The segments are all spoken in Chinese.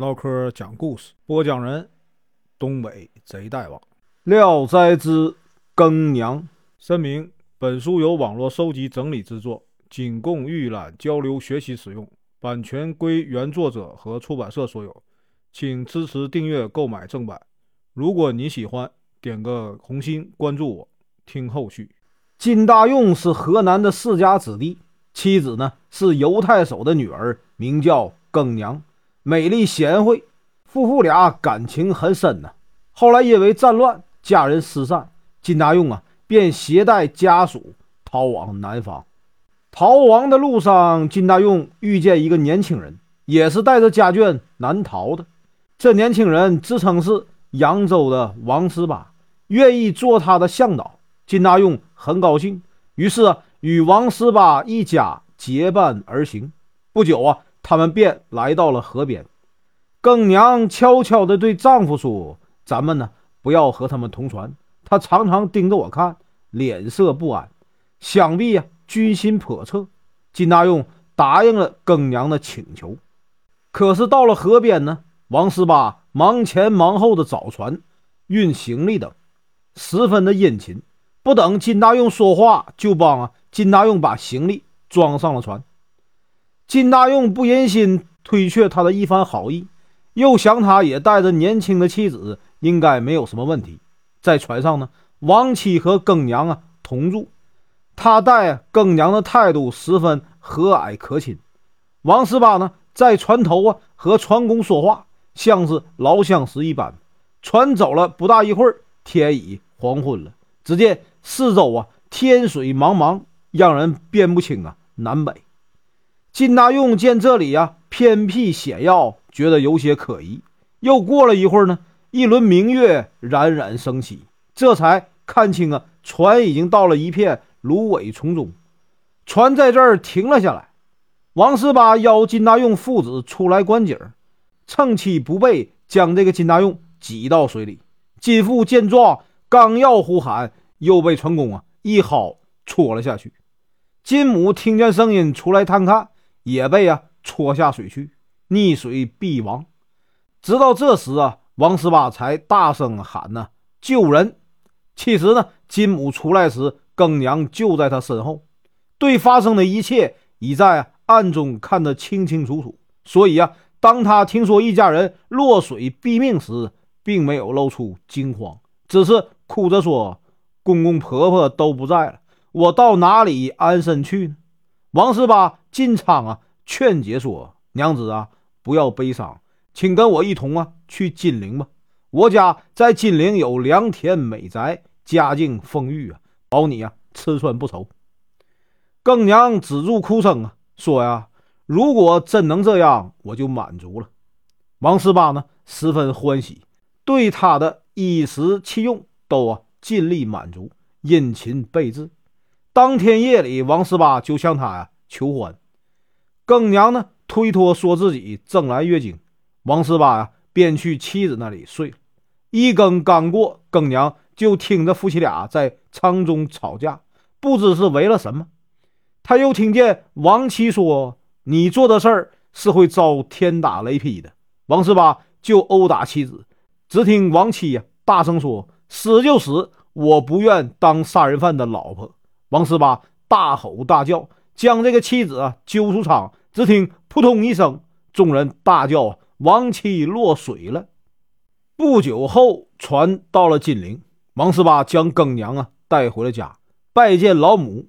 唠嗑讲故事，播讲人：东北贼大王。《聊斋之更娘》声明：本书由网络收集整理制作，仅供预览、交流、学习使用，版权归原作者和出版社所有，请支持订阅、购买正版。如果你喜欢，点个红心，关注我，听后续。金大用是河南的世家子弟。妻子呢是犹太守的女儿，名叫更娘，美丽贤惠，夫妇俩感情很深呢。后来因为战乱，家人失散，金大用啊便携带家属逃往南方。逃亡的路上，金大用遇见一个年轻人，也是带着家眷南逃的。这年轻人自称是扬州的王十八，愿意做他的向导。金大用很高兴，于是啊。与王十八一家结伴而行，不久啊，他们便来到了河边。更娘悄悄地对丈夫说：“咱们呢，不要和他们同船。他常常盯着我看，脸色不安，想必呀，居心叵测。”金大用答应了更娘的请求。可是到了河边呢，王十八忙前忙后的找船、运行李等，十分的殷勤。不等金大用说话，就帮啊。金大用把行李装上了船。金大用不忍心推却他的一番好意，又想他也带着年轻的妻子，应该没有什么问题。在船上呢，王妻和更娘啊同住，他待更娘的态度十分和蔼可亲。王十八呢，在船头啊和船工说话，像是老相识一般。船走了不大一会儿，天已黄昏了。只见四周啊天水茫茫。让人辨不清啊，南北。金大用见这里呀偏僻险要，觉得有些可疑。又过了一会儿呢，一轮明月冉冉升起，这才看清啊，船已经到了一片芦苇丛中。船在这儿停了下来。王十八邀金大用父子出来观景，趁其不备，将这个金大用挤到水里。金父见状，刚要呼喊，又被船工啊一薅戳了下去。金母听见声音出来探看，也被啊戳下水去，溺水毙亡。直到这时啊，王十八才大声喊呢：“救人！”其实呢，金母出来时，更娘就在他身后，对发生的一切已在暗中看得清清楚楚。所以啊，当他听说一家人落水毙命时，并没有露出惊慌，只是哭着说：“公公婆婆都不在了。”我到哪里安身去呢？王十八进仓啊，劝解说：“娘子啊，不要悲伤，请跟我一同啊去金陵吧。我家在金陵有良田美宅，家境丰裕啊，保你啊吃穿不愁。”更娘止住哭声啊，说：“呀，如果真能这样，我就满足了。”王十八呢，十分欢喜，对他的衣食器用都啊尽力满足，殷勤备至。当天夜里，王十八就向他呀求欢。更娘呢推脱说自己正来月经，王十八呀便去妻子那里睡了。一更刚过，更娘就听着夫妻俩在舱中吵架，不知是为了什么。他又听见王妻说：“你做的事儿是会遭天打雷劈的。”王十八就殴打妻子。只听王妻呀大声说：“死就死，我不愿当杀人犯的老婆。”王十八大吼大叫，将这个妻子啊揪出场。只听扑通一声，众人大叫：“王妻落水了！”不久后，船到了金陵，王十八将更娘啊带回了家，拜见老母。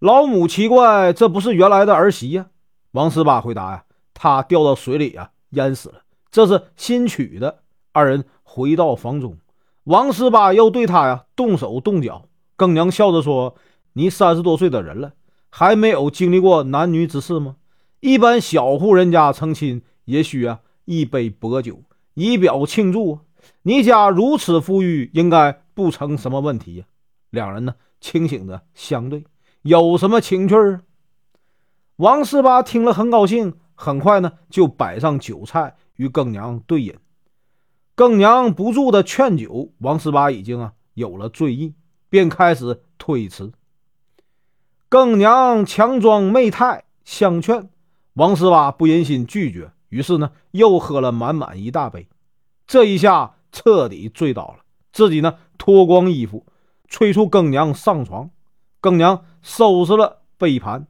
老母奇怪：“这不是原来的儿媳呀？”王十八回答：“呀，她掉到水里啊，淹死了。这是新娶的。”二人回到房中，王十八又对他呀动手动脚。更娘笑着说。你三十多岁的人了，还没有经历过男女之事吗？一般小户人家成亲也需啊一杯薄酒以表庆祝。你家如此富裕，应该不成什么问题呀。两人呢清醒的相对，有什么情趣儿？王十八听了很高兴，很快呢就摆上酒菜与更娘对饮。更娘不住的劝酒，王十八已经啊有了醉意，便开始推辞。更娘强装媚态相劝，王十八不忍心拒绝，于是呢，又喝了满满一大杯。这一下彻底醉倒了，自己呢脱光衣服，催促更娘上床。更娘收拾了杯盘，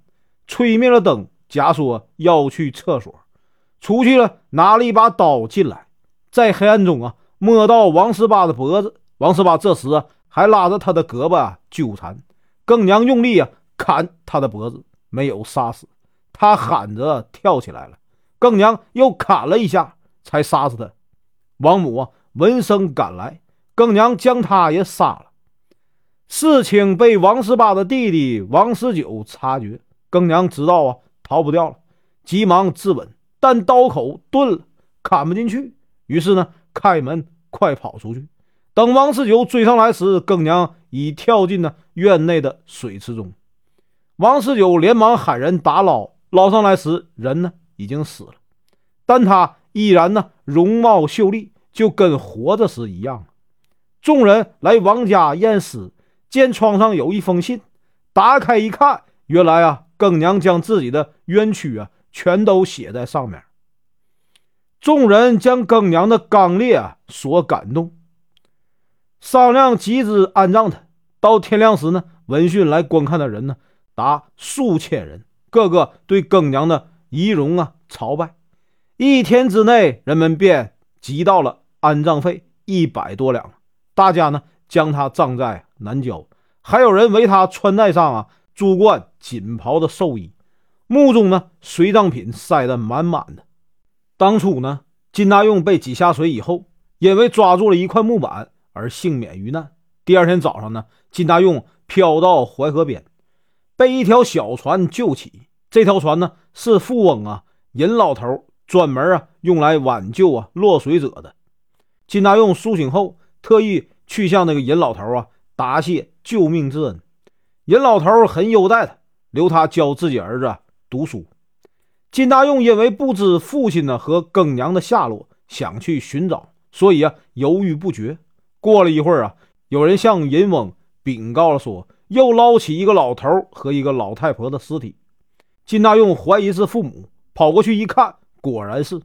吹灭了灯，假说要去厕所，出去了，拿了一把刀进来，在黑暗中啊摸到王十八的脖子。王十八这时啊还拉着他的胳膊啊纠缠，更娘用力啊砍他的脖子，没有杀死他，喊着跳起来了。更娘又砍了一下，才杀死他。王母啊闻声赶来，更娘将他也杀了。事情被王十八的弟弟王十九察觉，更娘知道啊，逃不掉了，急忙自刎，但刀口钝了，砍不进去。于是呢，开门快跑出去。等王十九追上来时，更娘已跳进了院内的水池中。王十九连忙喊人打捞，捞上来时，人呢已经死了，但他依然呢容貌秀丽，就跟活着时一样。众人来王家验尸。见窗上有一封信，打开一看，原来啊，更娘将自己的冤屈啊，全都写在上面。众人将更娘的刚烈啊所感动，商量集资安葬他。到天亮时呢，闻讯来观看的人呢达数千人，个个对更娘的仪容啊朝拜。一天之内，人们便集到了安葬费一百多两，大家呢将他葬在。南郊还有人为他穿戴上啊珠冠锦袍的寿衣，墓中呢随葬品塞得满满的。当初呢金大用被挤下水以后，因为抓住了一块木板而幸免于难。第二天早上呢，金大用飘到淮河边，被一条小船救起。这条船呢是富翁啊尹老头专门啊用来挽救啊落水者的。金大用苏醒后，特意去向那个尹老头啊。答谢救命之恩，尹老头很优待他，留他教自己儿子读书。金大用因为不知父亲呢和更娘的下落，想去寻找，所以啊犹豫不决。过了一会儿啊，有人向尹翁禀告了，说又捞起一个老头和一个老太婆的尸体。金大用怀疑是父母，跑过去一看，果然是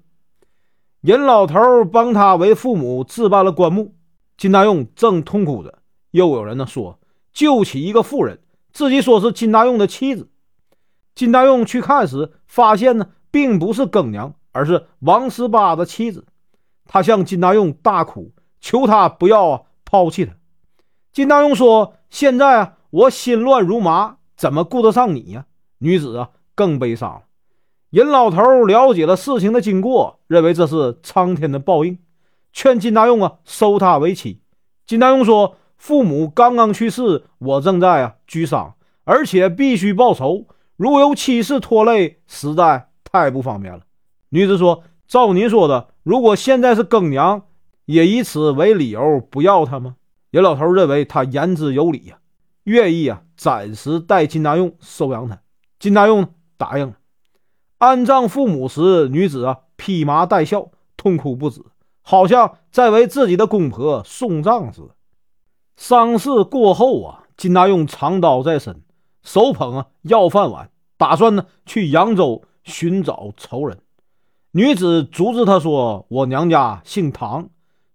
尹老头帮他为父母置办了棺木。金大用正痛哭着。又有人呢说救起一个妇人，自己说是金大用的妻子。金大用去看时，发现呢并不是更娘，而是王十八的妻子。他向金大用大哭，求他不要啊抛弃他。金大用说：“现在啊我心乱如麻，怎么顾得上你呀？”女子啊更悲伤了。尹老头了解了事情的经过，认为这是苍天的报应，劝金大用啊收她为妻。金大用说。父母刚刚去世，我正在啊居丧，而且必须报仇。如有妻室拖累，实在太不方便了。女子说：“照您说的，如果现在是更娘，也以此为理由不要他吗？”尹老头认为他言之有理呀，愿意啊暂时代金大用收养他。金大用答应了。安葬父母时，女子啊披麻戴孝，痛哭不止，好像在为自己的公婆送葬似的。丧事过后啊，金大用长刀在身，手捧啊要饭碗，打算呢去扬州寻找仇人。女子阻止他说：“我娘家姓唐，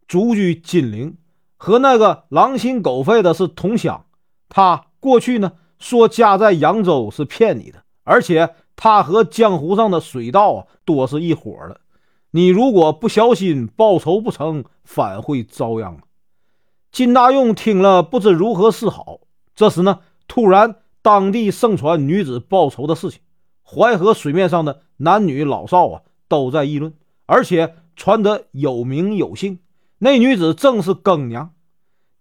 族居金陵，和那个狼心狗肺的是同乡。他过去呢说家在扬州是骗你的，而且他和江湖上的水盗啊多是一伙的。你如果不小心报仇不成，反会遭殃。”金大用听了，不知如何是好。这时呢，突然当地盛传女子报仇的事情，淮河水面上的男女老少啊都在议论，而且传得有名有姓。那女子正是更娘。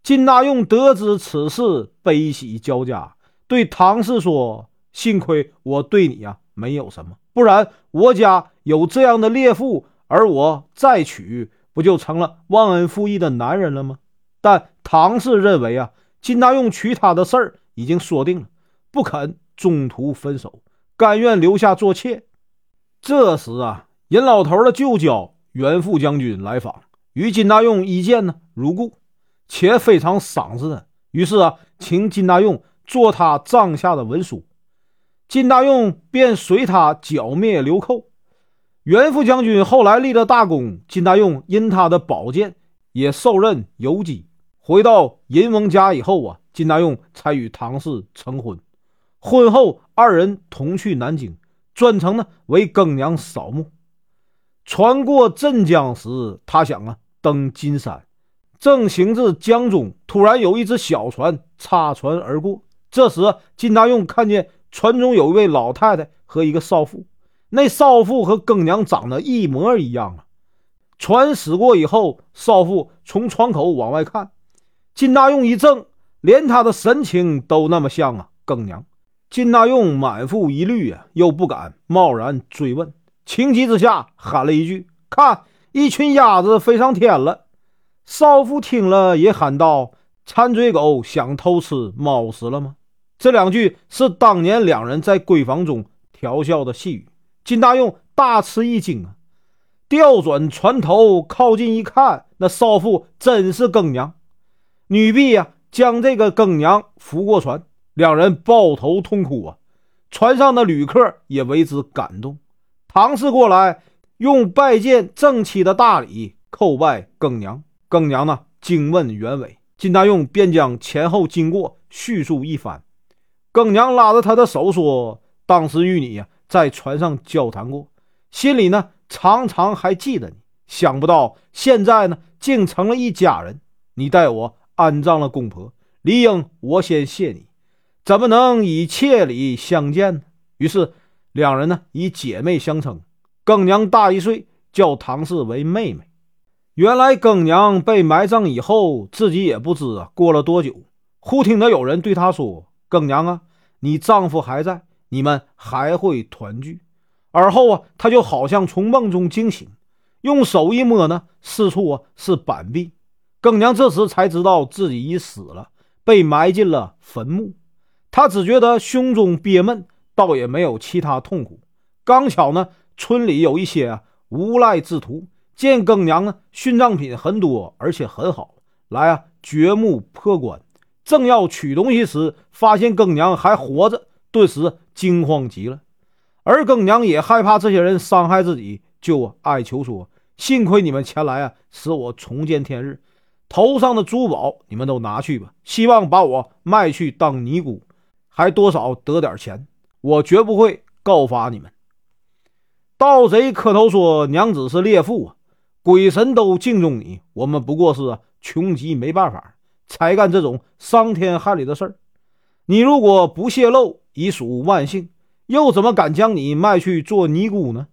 金大用得知此事，悲喜交加，对唐氏说：“幸亏我对你呀没有什么，不然我家有这样的烈妇，而我再娶，不就成了忘恩负义的男人了吗？”但唐氏认为啊，金大用娶她的事儿已经说定了，不肯中途分手，甘愿留下做妾。这时啊，尹老头的舅舅袁副将军来访，与金大用一见呢如故，且非常赏识他，于是啊，请金大用做他帐下的文书。金大用便随他剿灭流寇。袁副将军后来立了大功，金大用因他的宝剑也受任游击。回到银翁家以后啊，金大用才与唐氏成婚。婚后，二人同去南京，专程呢为庚娘扫墓。船过镇江时，他想啊登金山，正行至江中，突然有一只小船擦船而过。这时，金大用看见船中有一位老太太和一个少妇。那少妇和庚娘长得一模一样啊！船驶过以后，少妇从窗口往外看，金大用一怔，连他的神情都那么像啊！庚娘，金大用满腹疑虑啊，又不敢贸然追问，情急之下喊了一句：“看，一群鸭子飞上天了！”少妇听了也喊道：“馋嘴狗想偷吃猫食了吗？”这两句是当年两人在闺房中调笑的戏语。金大用大吃一惊啊！调转船头靠近一看，那少妇真是更娘。女婢呀，将这个更娘扶过船，两人抱头痛哭啊！船上的旅客也为之感动。唐氏过来，用拜见正妻的大礼叩拜更娘。庚娘呢，惊问原委，金大用便将前后经过叙述一番。庚娘拉着他的手说：“当时与你呀。”在船上交谈过，心里呢常常还记得你。想不到现在呢，竟成了一家人。你带我安葬了公婆，理应我先谢你，怎么能以妾礼相见呢？于是两人呢以姐妹相称。庚娘大一岁，叫唐氏为妹妹。原来庚娘被埋葬以后，自己也不知啊过了多久，忽听得有人对她说：“庚娘啊，你丈夫还在。”你们还会团聚？而后啊，他就好像从梦中惊醒，用手一摸呢，四处啊是板壁。庚娘这时才知道自己已死了，被埋进了坟墓。他只觉得胸中憋闷，倒也没有其他痛苦。刚巧呢，村里有一些啊无赖之徒，见庚娘呢殉葬品很多，而且很好，来啊掘墓破棺，正要取东西时，发现庚娘还活着。顿时惊慌极了，而庚娘也害怕这些人伤害自己，就哀求说：“幸亏你们前来啊，使我重见天日。头上的珠宝你们都拿去吧，希望把我卖去当尼姑，还多少得点钱。我绝不会告发你们。”盗贼磕头说：“娘子是烈妇啊，鬼神都敬重你，我们不过是穷急没办法，才干这种伤天害理的事儿。你如果不泄露，”已属万幸，又怎么敢将你卖去做尼姑呢？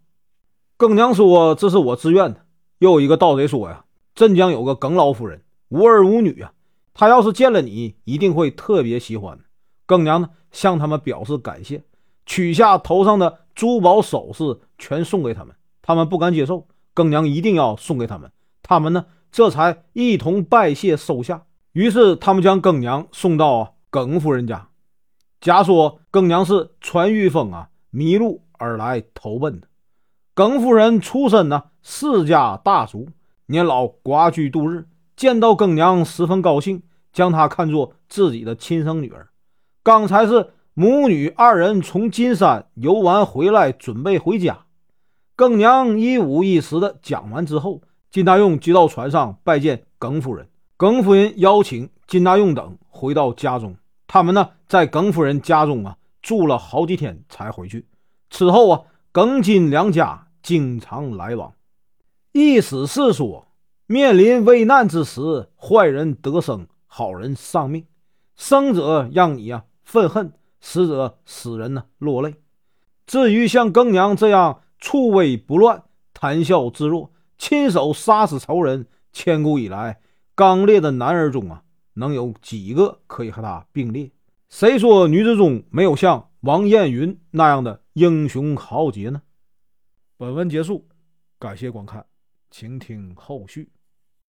更娘说：“这是我自愿的。”又一个盗贼说：“呀，镇江有个耿老夫人，无儿无女啊，她要是见了你，一定会特别喜欢。”更娘呢，向他们表示感谢，取下头上的珠宝首饰，全送给他们。他们不敢接受，更娘一定要送给他们。他们呢，这才一同拜谢收下。于是，他们将更娘送到耿夫人家。假说更娘是穿玉峰啊迷路而来投奔的。耿夫人出身呢世家大族，年老寡居度日，见到更娘十分高兴，将她看作自己的亲生女儿。刚才是母女二人从金山游玩回来，准备回家。耿娘一五一十的讲完之后，金大用即到船上拜见耿夫人。耿夫人邀请金大用等回到家中。他们呢，在耿夫人家中啊住了好几天才回去。此后啊，耿金两家经常来往。意思是说，面临危难之时，坏人得生，好人丧命。生者让你啊愤恨，死者使人呢落泪。至于像耿娘这样处危不乱、谈笑自若、亲手杀死仇人，千古以来刚烈的男儿中啊。能有几个可以和他并列？谁说女子中没有像王艳云那样的英雄豪杰呢？本文结束，感谢观看，请听后续。